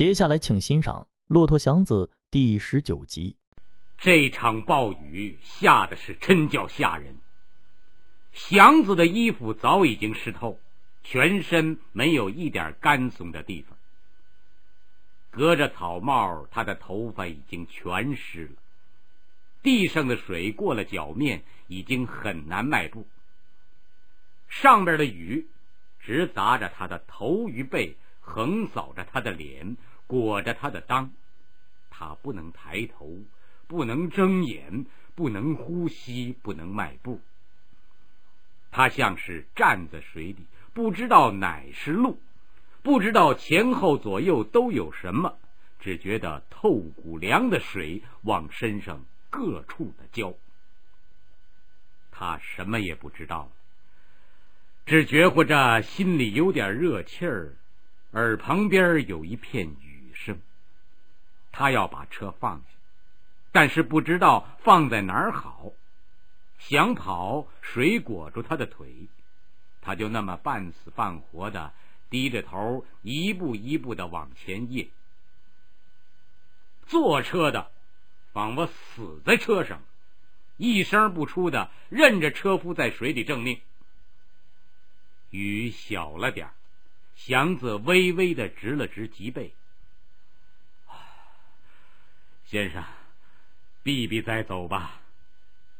接下来，请欣赏《骆驼祥子》第十九集。这场暴雨下的是真叫吓人。祥子的衣服早已经湿透，全身没有一点干松的地方。隔着草帽，他的头发已经全湿了。地上的水过了脚面，已经很难迈步。上边的雨直砸着他的头与背，横扫着他的脸，裹着他的裆。他不能抬头，不能睁眼，不能呼吸，不能迈步。他像是站在水里，不知道哪是路，不知道前后左右都有什么，只觉得透骨凉的水往身上各处的浇。他什么也不知道，只觉乎着心里有点热气儿，耳旁边有一片雨声。他要把车放下，但是不知道放在哪儿好。想跑，水裹住他的腿，他就那么半死半活的低着头，一步一步的往前曳。坐车的仿佛死在车上，一声不出的任着车夫在水里挣命。雨小了点祥子微微的直了直脊背。先生，避避再走吧。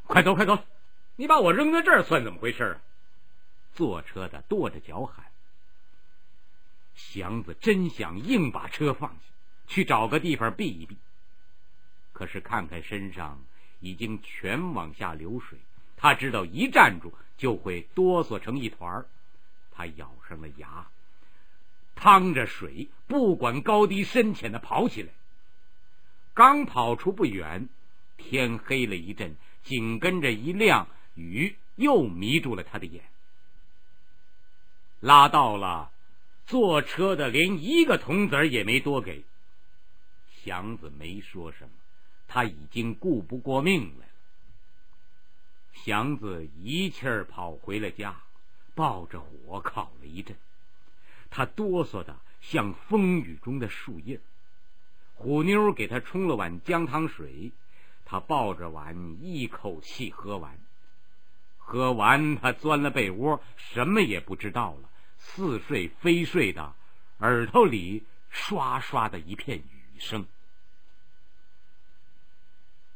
快走，快走！你把我扔在这儿算怎么回事啊？坐车的跺着脚喊。祥子真想硬把车放下，去找个地方避一避。可是看看身上已经全往下流水，他知道一站住就会哆嗦成一团儿他咬上了牙，趟着水，不管高低深浅的跑起来。刚跑出不远，天黑了一阵。紧跟着一亮，雨又迷住了他的眼。拉到了，坐车的连一个铜子也没多给。祥子没说什么，他已经顾不过命来了。祥子一气儿跑回了家，抱着火烤了一阵，他哆嗦的像风雨中的树叶。虎妞给他冲了碗姜汤水。他抱着碗一口气喝完，喝完他钻了被窝，什么也不知道了，似睡非睡的，耳朵里刷刷的一片雨声。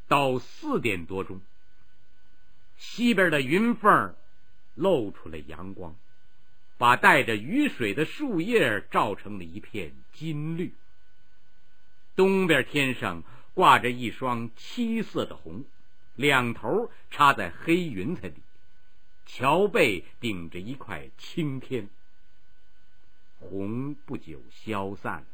到四点多钟，西边的云缝露出了阳光，把带着雨水的树叶照成了一片金绿。东边天上。挂着一双七色的虹，两头插在黑云彩里，桥背顶着一块青天。红不久消散了，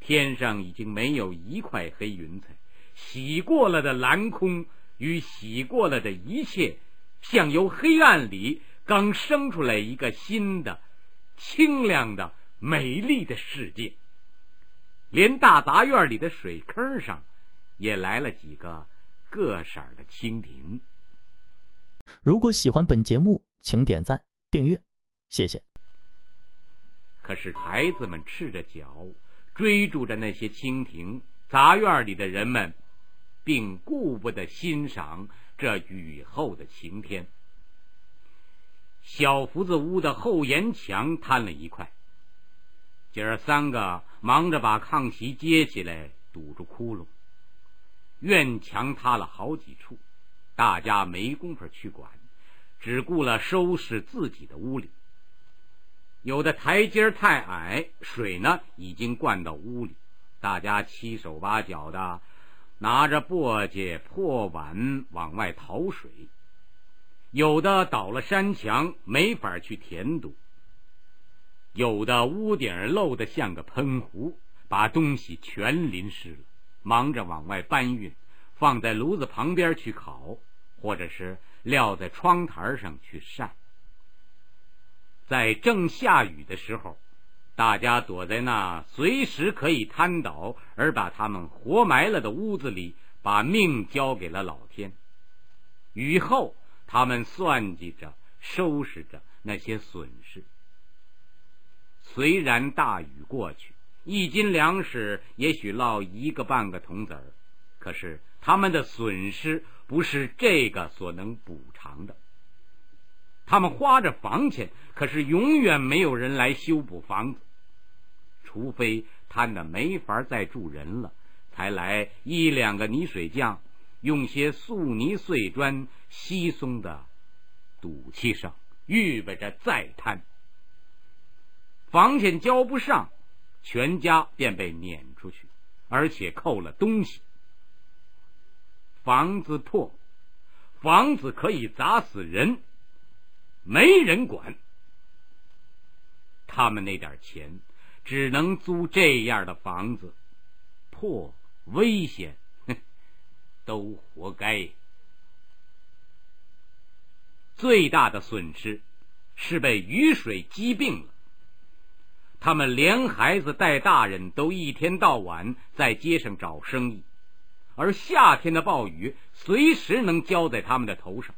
天上已经没有一块黑云彩，洗过了的蓝空与洗过了的一切，像由黑暗里刚生出来一个新的、清亮的、美丽的世界。连大杂院里的水坑上。也来了几个各色的蜻蜓。如果喜欢本节目，请点赞、订阅，谢谢。可是孩子们赤着脚追逐着那些蜻蜓，杂院里的人们并顾不得欣赏这雨后的晴天。小福子屋的后檐墙坍了一块，姐儿三个忙着把炕席接起来堵住窟窿。院墙塌了好几处，大家没工夫去管，只顾了收拾自己的屋里。有的台阶太矮，水呢已经灌到屋里，大家七手八脚的拿着簸箕、破碗往外淘水。有的倒了山墙，没法去填堵；有的屋顶漏得像个喷壶，把东西全淋湿了。忙着往外搬运，放在炉子旁边去烤，或者是撂在窗台上去晒。在正下雨的时候，大家躲在那随时可以瘫倒而把他们活埋了的屋子里，把命交给了老天。雨后，他们算计着、收拾着那些损失。虽然大雨过去。一斤粮食也许落一个半个铜子儿，可是他们的损失不是这个所能补偿的。他们花着房钱，可是永远没有人来修补房子，除非贪的没法再住人了，才来一两个泥水匠，用些素泥碎砖稀松的堵砌上，预备着再贪。房钱交不上。全家便被撵出去，而且扣了东西。房子破，房子可以砸死人，没人管。他们那点钱，只能租这样的房子，破危险，都活该。最大的损失是被雨水击病了。他们连孩子带大人都一天到晚在街上找生意，而夏天的暴雨随时能浇在他们的头上。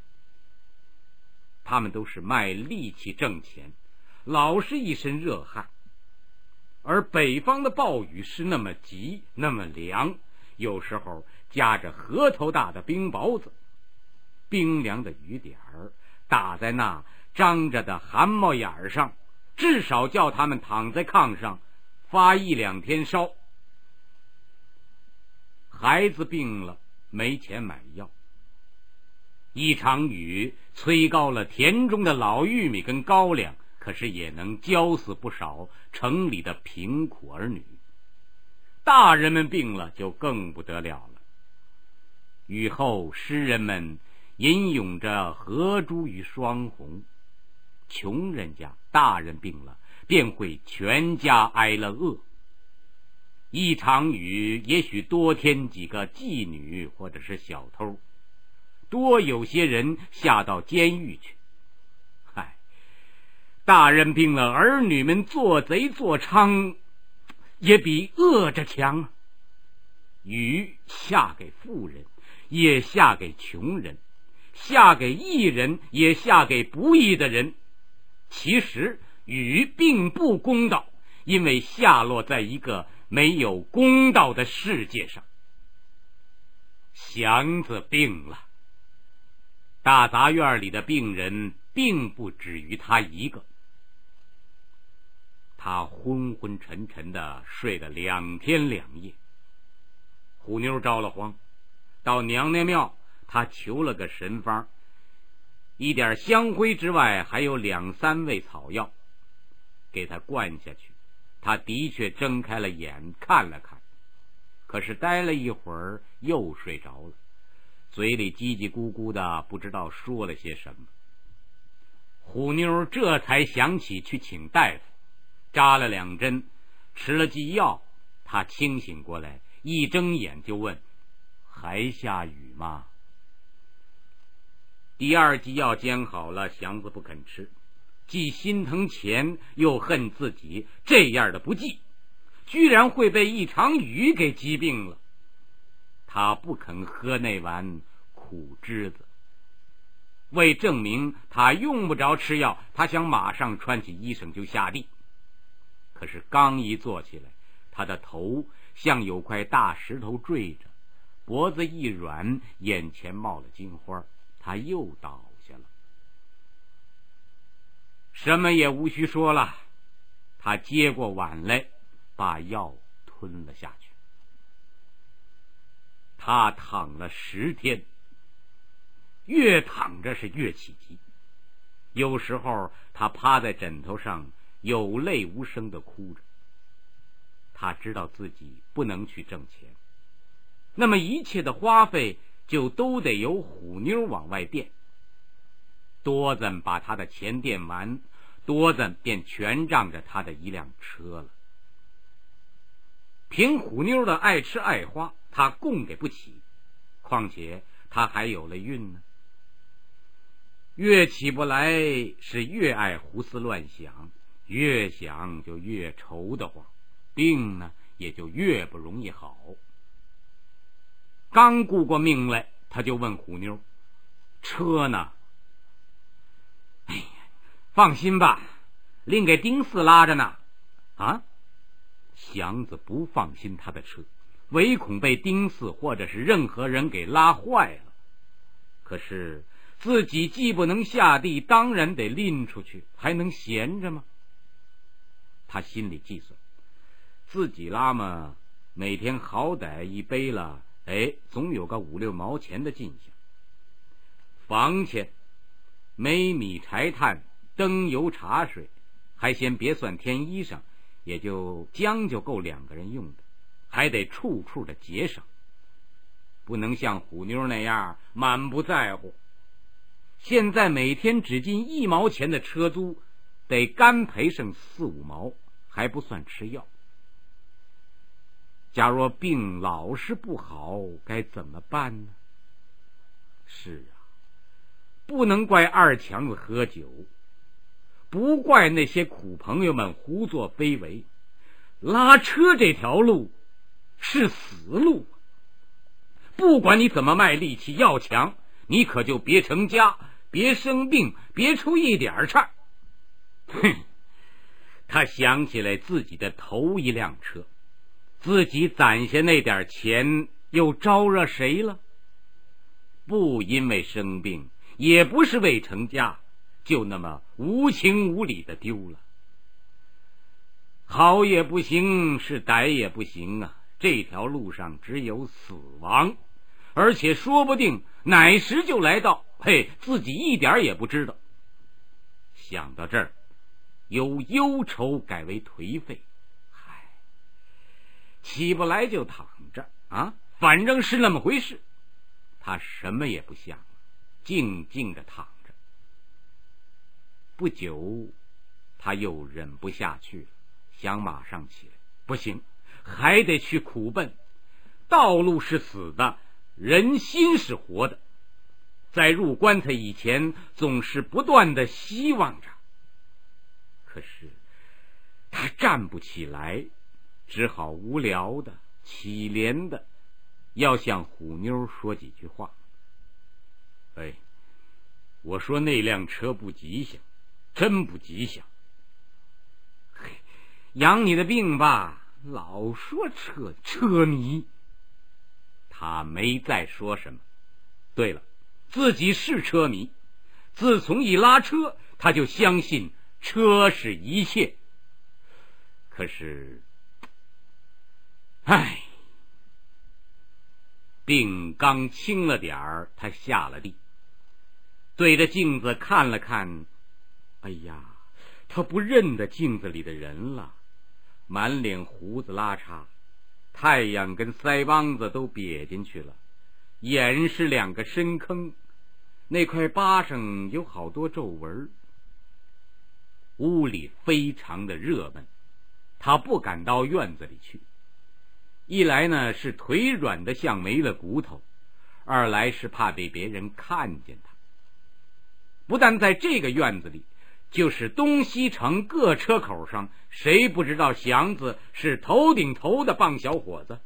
他们都是卖力气挣钱，老是一身热汗。而北方的暴雨是那么急，那么凉，有时候夹着核桃大的冰雹子，冰凉的雨点儿打在那张着的汗毛眼上。至少叫他们躺在炕上发一两天烧。孩子病了，没钱买药。一场雨催高了田中的老玉米跟高粱，可是也能浇死不少城里的贫苦儿女。大人们病了就更不得了了。雨后，诗人们吟咏着河珠与霜红。穷人家大人病了，便会全家挨了饿。一场雨也许多添几个妓女或者是小偷，多有些人下到监狱去。嗨，大人病了，儿女们做贼做娼，也比饿着强。雨下给富人，也下给穷人；下给义人，也下给不义的人。其实雨并不公道，因为下落在一个没有公道的世界上。祥子病了，大杂院里的病人并不止于他一个。他昏昏沉沉的睡了两天两夜。虎妞着了慌，到娘娘庙，他求了个神方。一点香灰之外，还有两三味草药，给他灌下去。他的确睁开了眼，看了看，可是待了一会儿又睡着了，嘴里叽叽咕咕的，不知道说了些什么。虎妞这才想起去请大夫，扎了两针，吃了剂药，他清醒过来，一睁眼就问：“还下雨吗？”第二剂药煎好了，祥子不肯吃，既心疼钱，又恨自己这样的不济，居然会被一场雨给击病了。他不肯喝那碗苦汁子。为证明他用不着吃药，他想马上穿起衣裳就下地。可是刚一坐起来，他的头像有块大石头坠着，脖子一软，眼前冒了金花。他又倒下了，什么也无需说了。他接过碗来，把药吞了下去。他躺了十天，越躺着是越起急。有时候他趴在枕头上，有泪无声的哭着。他知道自己不能去挣钱，那么一切的花费。就都得由虎妞往外垫，多子把他的钱垫完，多子便全仗着他的一辆车了。凭虎妞的爱吃爱花，他供给不起，况且他还有了孕呢。越起不来，是越爱胡思乱想，越想就越愁得慌，病呢也就越不容易好。刚顾过命来，他就问虎妞：“车呢？”哎呀，放心吧，另给丁四拉着呢。啊，祥子不放心他的车，唯恐被丁四或者是任何人给拉坏了。可是自己既不能下地，当然得拎出去，还能闲着吗？他心里计算，自己拉嘛，每天好歹一背了，哎，总有个五六毛钱的进项。房钱、煤米柴炭、灯油茶水，还先别算添衣裳。也就将就够两个人用的，还得处处的节省，不能像虎妞那样满不在乎。现在每天只进一毛钱的车租，得干赔上四五毛，还不算吃药。假若病老是不好，该怎么办呢？是啊，不能怪二强子喝酒。不怪那些苦朋友们胡作非为，拉车这条路是死路。不管你怎么卖力气要强，你可就别成家，别生病，别出一点差。哼！他想起来自己的头一辆车，自己攒下那点钱，又招惹谁了？不因为生病，也不是为成家。就那么无情无理的丢了，好也不行，是歹也不行啊！这条路上只有死亡，而且说不定哪时就来到，嘿，自己一点也不知道。想到这儿，由忧愁改为颓废，起不来就躺着啊，反正是那么回事。他什么也不想，静静的躺着。不久，他又忍不下去了，想马上起来。不行，还得去苦奔。道路是死的，人心是活的。在入棺材以前，总是不断的希望着。可是他站不起来，只好无聊的、凄怜的，要向虎妞说几句话。哎，我说那辆车不吉祥。真不吉祥！嘿，养你的病吧，老说车车迷。他没再说什么。对了，自己是车迷。自从一拉车，他就相信车是一切。可是，唉，病刚轻了点儿，他下了地，对着镜子看了看。哎呀，他不认得镜子里的人了，满脸胡子拉碴，太阳跟腮帮子都瘪进去了，眼是两个深坑，那块疤上有好多皱纹。屋里非常的热闷，他不敢到院子里去。一来呢是腿软的像没了骨头，二来是怕被别人看见他。不但在这个院子里。就是东西城各车口上，谁不知道祥子是头顶头的棒小伙子？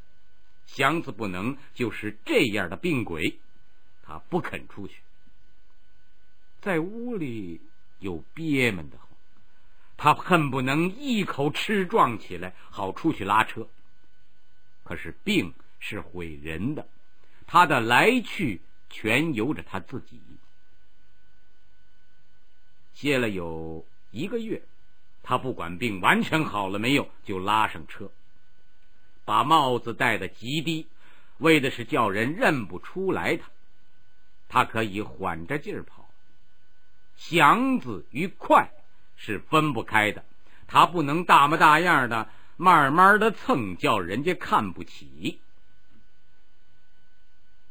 祥子不能就是这样的病鬼，他不肯出去，在屋里又憋闷的慌，他恨不能一口吃壮起来，好出去拉车。可是病是毁人的，他的来去全由着他自己。歇了有一个月，他不管病完全好了没有，就拉上车，把帽子戴得极低，为的是叫人认不出来他。他可以缓着劲儿跑，祥子与快是分不开的。他不能大模大样的慢慢的蹭，叫人家看不起。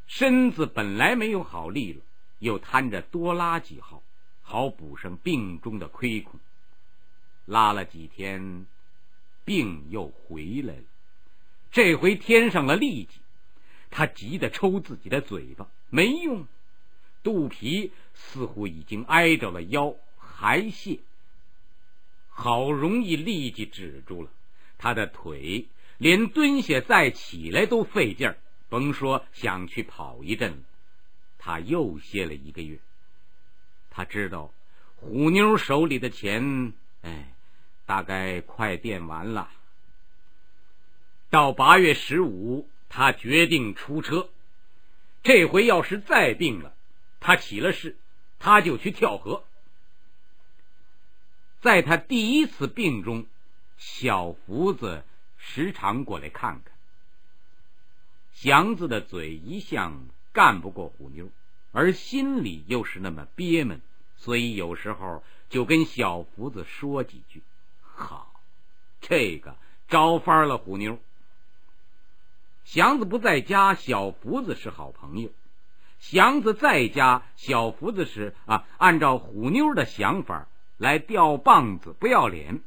身子本来没有好利落，又贪着多拉几号。好补上病中的亏空，拉了几天，病又回来了。这回添上了痢疾，他急得抽自己的嘴巴，没用，肚皮似乎已经挨着了腰，还泻。好容易痢疾止住了，他的腿连蹲下再起来都费劲儿，甭说想去跑一阵了。他又歇了一个月。他知道虎妞手里的钱，哎，大概快垫完了。到八月十五，他决定出车。这回要是再病了，他起了事，他就去跳河。在他第一次病中，小福子时常过来看看。祥子的嘴一向干不过虎妞，而心里又是那么憋闷，所以有时候就跟小福子说几句。好，这个招翻了虎妞。祥子不在家，小福子是好朋友；祥子在家，小福子是啊，按照虎妞的想法来吊棒子，不要脸。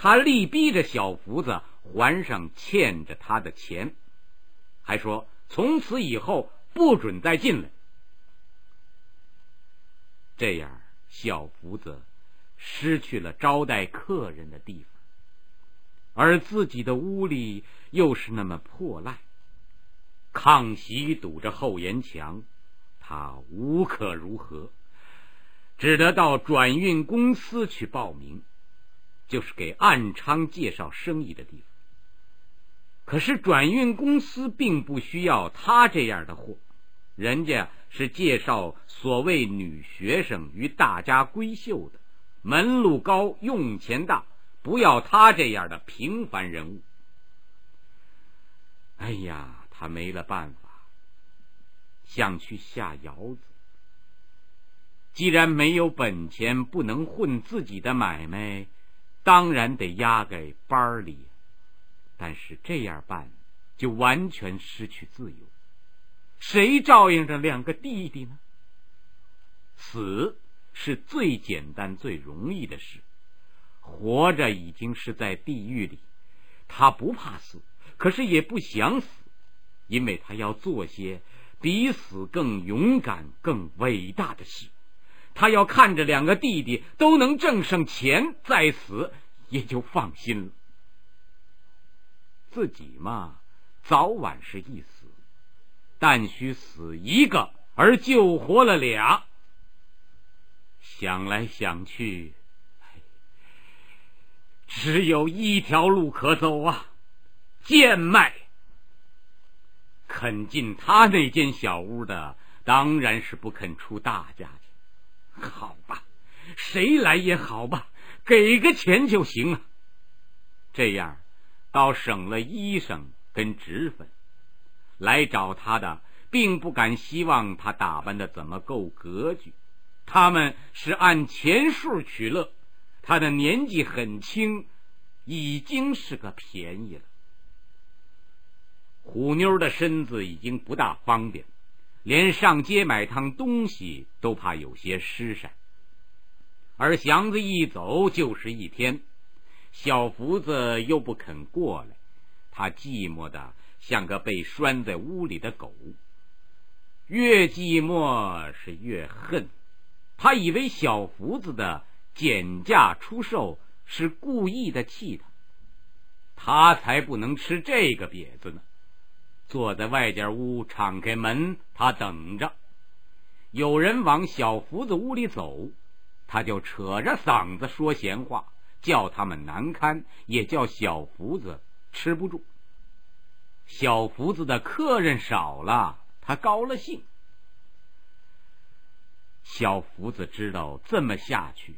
他力逼着小福子还上欠着他的钱，还说从此以后不准再进来。这样，小福子失去了招待客人的地方。而自己的屋里又是那么破烂，炕席堵着后檐墙，他无可如何，只得到转运公司去报名，就是给暗昌介绍生意的地方。可是转运公司并不需要他这样的货，人家是介绍所谓女学生与大家闺秀的，门路高，用钱大。不要他这样的平凡人物。哎呀，他没了办法，想去下窑子。既然没有本钱，不能混自己的买卖，当然得押给班里。但是这样办，就完全失去自由。谁照应着两个弟弟呢？死是最简单、最容易的事。活着已经是在地狱里，他不怕死，可是也不想死，因为他要做些比死更勇敢、更伟大的事。他要看着两个弟弟都能挣上钱，再死也就放心了。自己嘛，早晚是一死，但需死一个而救活了俩。想来想去。只有一条路可走啊，贱卖。肯进他那间小屋的，当然是不肯出大价钱。好吧，谁来也好吧，给个钱就行啊。这样，倒省了医生跟脂粉。来找他的，并不敢希望他打扮的怎么够格局，他们是按钱数取乐。他的年纪很轻，已经是个便宜了。虎妞的身子已经不大方便，连上街买趟东西都怕有些失闪。而祥子一走就是一天，小福子又不肯过来，他寂寞的像个被拴在屋里的狗。越寂寞是越恨，他以为小福子的。减价出售是故意的气他，他才不能吃这个瘪子呢。坐在外间屋，敞开门，他等着。有人往小福子屋里走，他就扯着嗓子说闲话，叫他们难堪，也叫小福子吃不住。小福子的客人少了，他高了兴。小福子知道这么下去。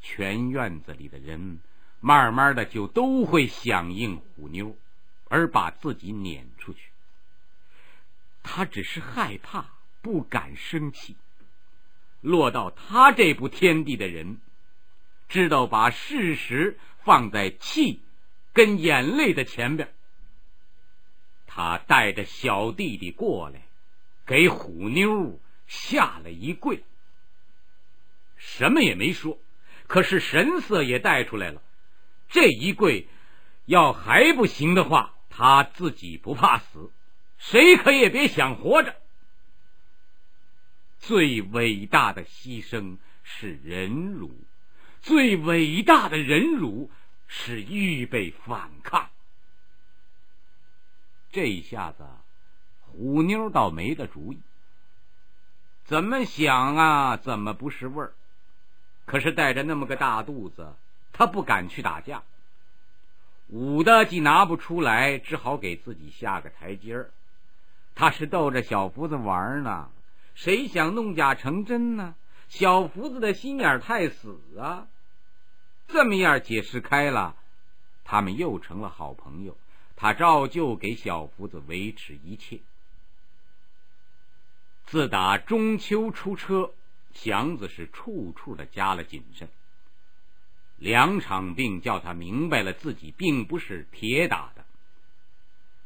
全院子里的人，慢慢的就都会响应虎妞，而把自己撵出去。他只是害怕，不敢生气。落到他这步天地的人，知道把事实放在气跟眼泪的前边。他带着小弟弟过来，给虎妞下了一跪，什么也没说。可是神色也带出来了，这一跪，要还不行的话，他自己不怕死，谁可也别想活着。最伟大的牺牲是忍辱，最伟大的忍辱是预备反抗。这下子，虎妞倒没了主意，怎么想啊，怎么不是味儿？可是带着那么个大肚子，他不敢去打架。武的既拿不出来，只好给自己下个台阶儿。他是逗着小福子玩呢，谁想弄假成真呢？小福子的心眼太死啊！这么样解释开了，他们又成了好朋友。他照旧给小福子维持一切。自打中秋出车，祥子是处处的加了谨慎。两场病叫他明白了自己并不是铁打的。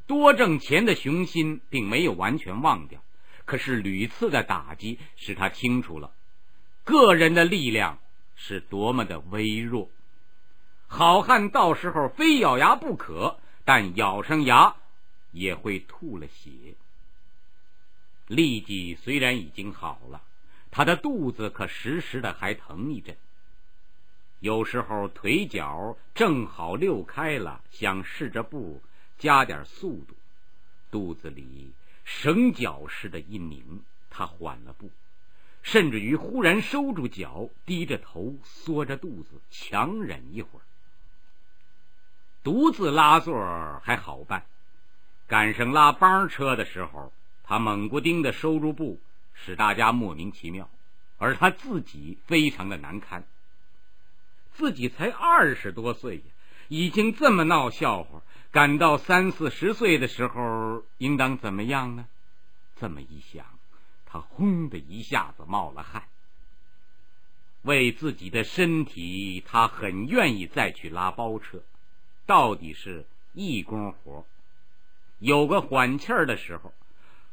多挣钱的雄心并没有完全忘掉，可是屡次的打击使他清楚了，个人的力量是多么的微弱。好汉到时候非咬牙不可，但咬上牙也会吐了血。痢疾虽然已经好了，他的肚子可时时的还疼一阵。有时候腿脚正好溜开了，想试着步。加点速度，肚子里绳脚似的一拧，他缓了步，甚至于忽然收住脚，低着头，缩着肚子，强忍一会儿。独自拉座还好办，赶上拉帮车的时候，他猛不丁的收住步，使大家莫名其妙，而他自己非常的难堪。自己才二十多岁呀，已经这么闹笑话。赶到三四十岁的时候，应当怎么样呢？这么一想，他轰的一下子冒了汗。为自己的身体，他很愿意再去拉包车，到底是义工活，有个缓气儿的时候，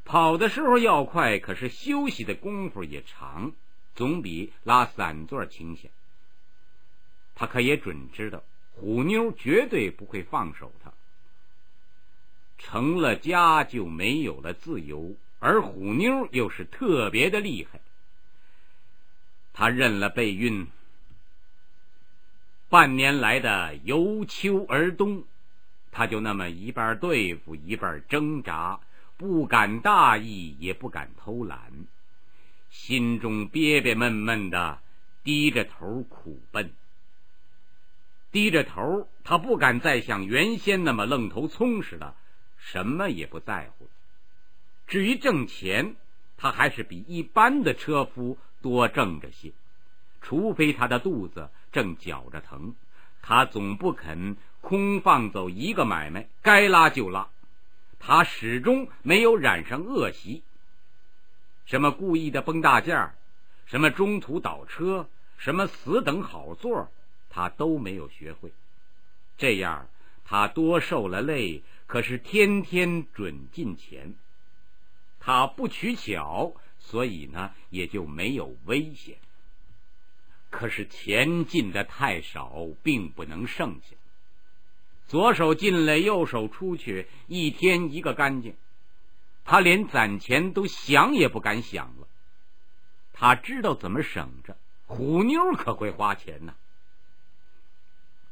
跑的时候要快，可是休息的功夫也长，总比拉散座清闲。他可也准知道，虎妞绝对不会放手他。成了家就没有了自由，而虎妞又是特别的厉害。他认了备孕，半年来的由秋而冬，他就那么一半对付一半挣扎，不敢大意，也不敢偷懒，心中憋憋闷闷的，低着头苦奔。低着头，他不敢再像原先那么愣头葱似的。什么也不在乎。至于挣钱，他还是比一般的车夫多挣着些。除非他的肚子正绞着疼，他总不肯空放走一个买卖，该拉就拉。他始终没有染上恶习。什么故意的崩大件什么中途倒车，什么死等好座，他都没有学会。这样，他多受了累。可是天天准进钱，他不取巧，所以呢也就没有危险。可是钱进的太少，并不能剩下。左手进来，右手出去，一天一个干净。他连攒钱都想也不敢想了。他知道怎么省着，虎妞可会花钱呢。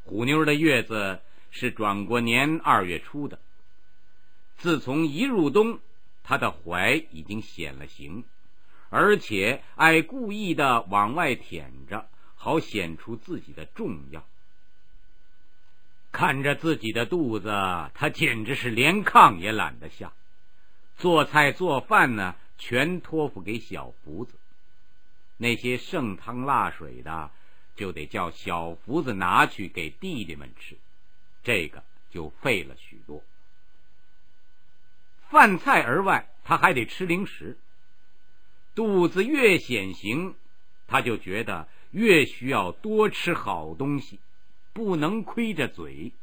虎妞的月子是转过年二月初的。自从一入冬，他的怀已经显了形，而且爱故意的往外舔着，好显出自己的重要。看着自己的肚子，他简直是连炕也懒得下。做菜做饭呢，全托付给小福子。那些剩汤辣水的，就得叫小福子拿去给弟弟们吃，这个就费了许多。饭菜而外，他还得吃零食。肚子越显形，他就觉得越需要多吃好东西，不能亏着嘴。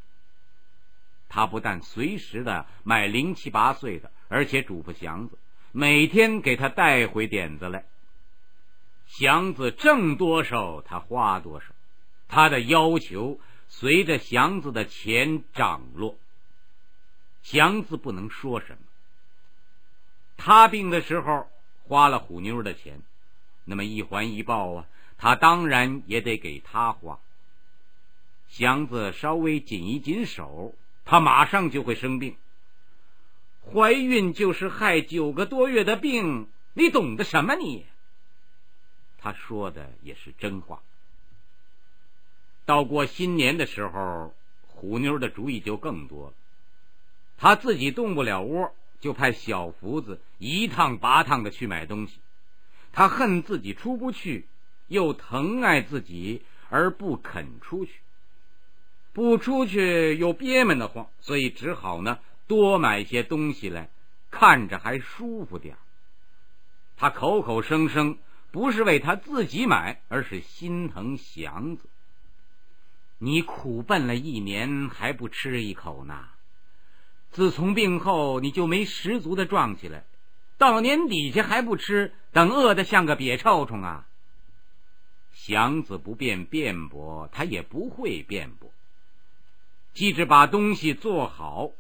他不但随时的买零七八碎的，而且嘱咐祥子每天给他带回点子来。祥子挣多少，他花多少，他的要求随着祥子的钱涨落。祥子不能说什么。他病的时候花了虎妞的钱，那么一环一报啊，他当然也得给他花。祥子稍微紧一紧手，他马上就会生病。怀孕就是害九个多月的病，你懂得什么？你？他说的也是真话。到过新年的时候，虎妞的主意就更多了。他自己动不了窝，就派小福子一趟八趟的去买东西。他恨自己出不去，又疼爱自己而不肯出去。不出去又憋闷得慌，所以只好呢多买些东西来，看着还舒服点他口口声声不是为他自己买，而是心疼祥子。你苦奔了一年还不吃一口呢？自从病后你就没十足的壮起来，到年底下还不吃，等饿得像个瘪臭虫啊！祥子不便辩驳，他也不会辩驳。即使把东西做好，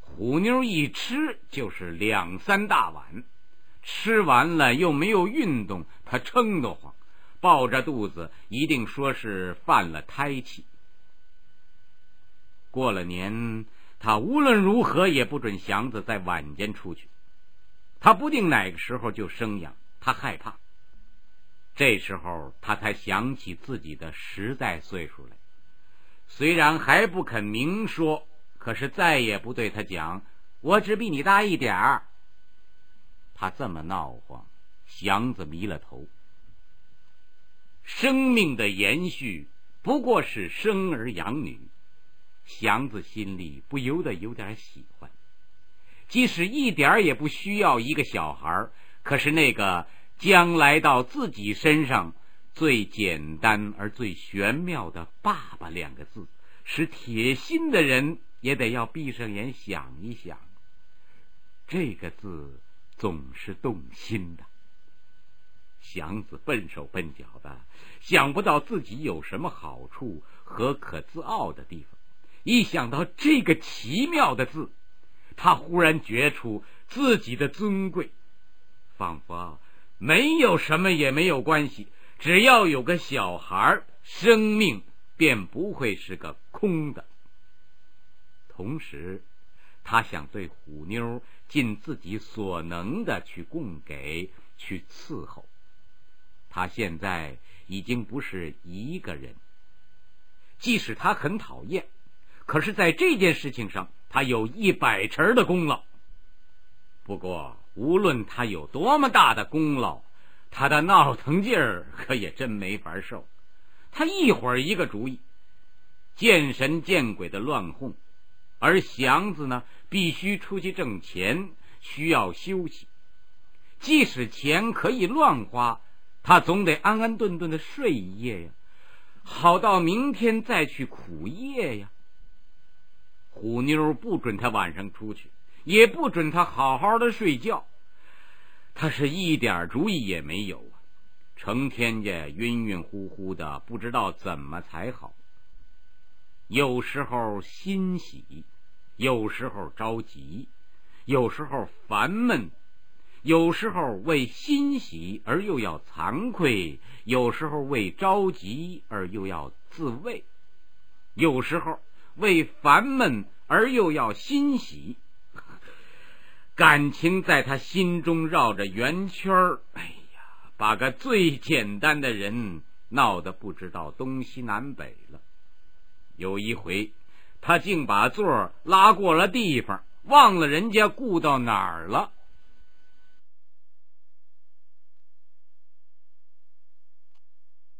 虎妞一吃就是两三大碗，吃完了又没有运动，他撑得慌，抱着肚子一定说是犯了胎气。过了年。他无论如何也不准祥子在晚间出去，他不定哪个时候就生养，他害怕。这时候他才想起自己的实在岁数来，虽然还不肯明说，可是再也不对他讲：“我只比你大一点儿。”他这么闹慌，祥子迷了头。生命的延续不过是生儿养女。祥子心里不由得有点喜欢，即使一点也不需要一个小孩可是那个将来到自己身上最简单而最玄妙的“爸爸”两个字，使铁心的人也得要闭上眼想一想。这个字总是动心的。祥子笨手笨脚的，想不到自己有什么好处和可自傲的地方。一想到这个奇妙的字，他忽然觉出自己的尊贵，仿佛没有什么也没有关系，只要有个小孩，生命便不会是个空的。同时，他想对虎妞尽自己所能的去供给、去伺候。他现在已经不是一个人，即使他很讨厌。可是，在这件事情上，他有一百成的功劳。不过，无论他有多么大的功劳，他的闹腾劲儿可也真没法受。他一会儿一个主意，见神见鬼的乱哄，而祥子呢，必须出去挣钱，需要休息。即使钱可以乱花，他总得安安顿顿的睡一夜呀，好到明天再去苦夜呀。虎妞不准他晚上出去，也不准他好好的睡觉，他是一点主意也没有啊！成天家晕晕乎乎的，不知道怎么才好。有时候欣喜，有时候着急，有时候烦闷，有时候为欣喜而又要惭愧，有时候为着急而又要自慰，有时候。为烦闷而又要欣喜，感情在他心中绕着圆圈儿。哎呀，把个最简单的人闹得不知道东西南北了。有一回，他竟把座儿拉过了地方，忘了人家顾到哪儿了。